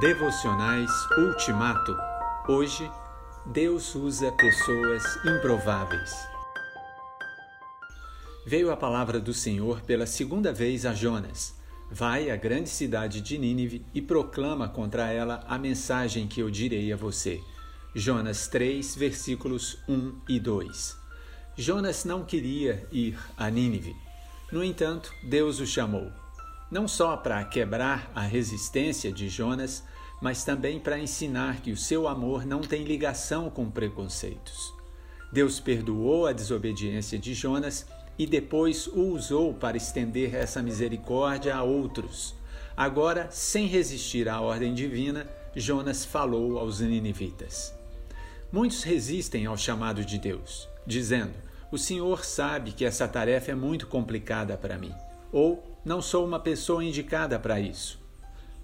Devocionais Ultimato. Hoje, Deus usa pessoas improváveis. Veio a palavra do Senhor pela segunda vez a Jonas. Vai à grande cidade de Nínive e proclama contra ela a mensagem que eu direi a você. Jonas 3, versículos 1 e 2. Jonas não queria ir a Nínive. No entanto, Deus o chamou não só para quebrar a resistência de Jonas, mas também para ensinar que o seu amor não tem ligação com preconceitos. Deus perdoou a desobediência de Jonas e depois o usou para estender essa misericórdia a outros. Agora, sem resistir à ordem divina, Jonas falou aos ninivitas. Muitos resistem ao chamado de Deus, dizendo: O Senhor sabe que essa tarefa é muito complicada para mim. Ou não sou uma pessoa indicada para isso.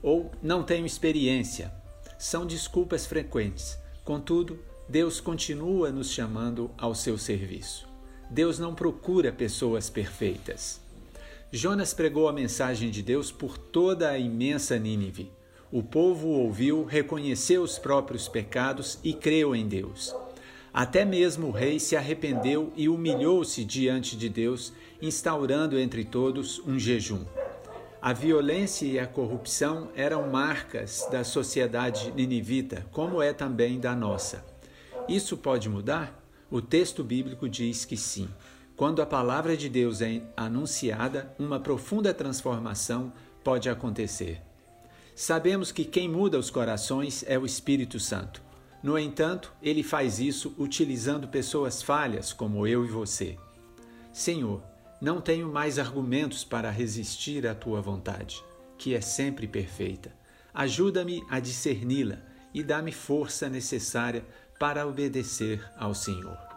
Ou não tenho experiência. São desculpas frequentes. Contudo, Deus continua nos chamando ao seu serviço. Deus não procura pessoas perfeitas. Jonas pregou a mensagem de Deus por toda a imensa Nínive. O povo ouviu, reconheceu os próprios pecados e creu em Deus. Até mesmo o rei se arrependeu e humilhou-se diante de Deus, instaurando entre todos um jejum. A violência e a corrupção eram marcas da sociedade ninivita, como é também da nossa. Isso pode mudar? O texto bíblico diz que sim. Quando a palavra de Deus é anunciada, uma profunda transformação pode acontecer. Sabemos que quem muda os corações é o Espírito Santo. No entanto, ele faz isso utilizando pessoas falhas como eu e você. Senhor, não tenho mais argumentos para resistir à tua vontade, que é sempre perfeita. Ajuda-me a discerni-la e dá-me força necessária para obedecer ao Senhor.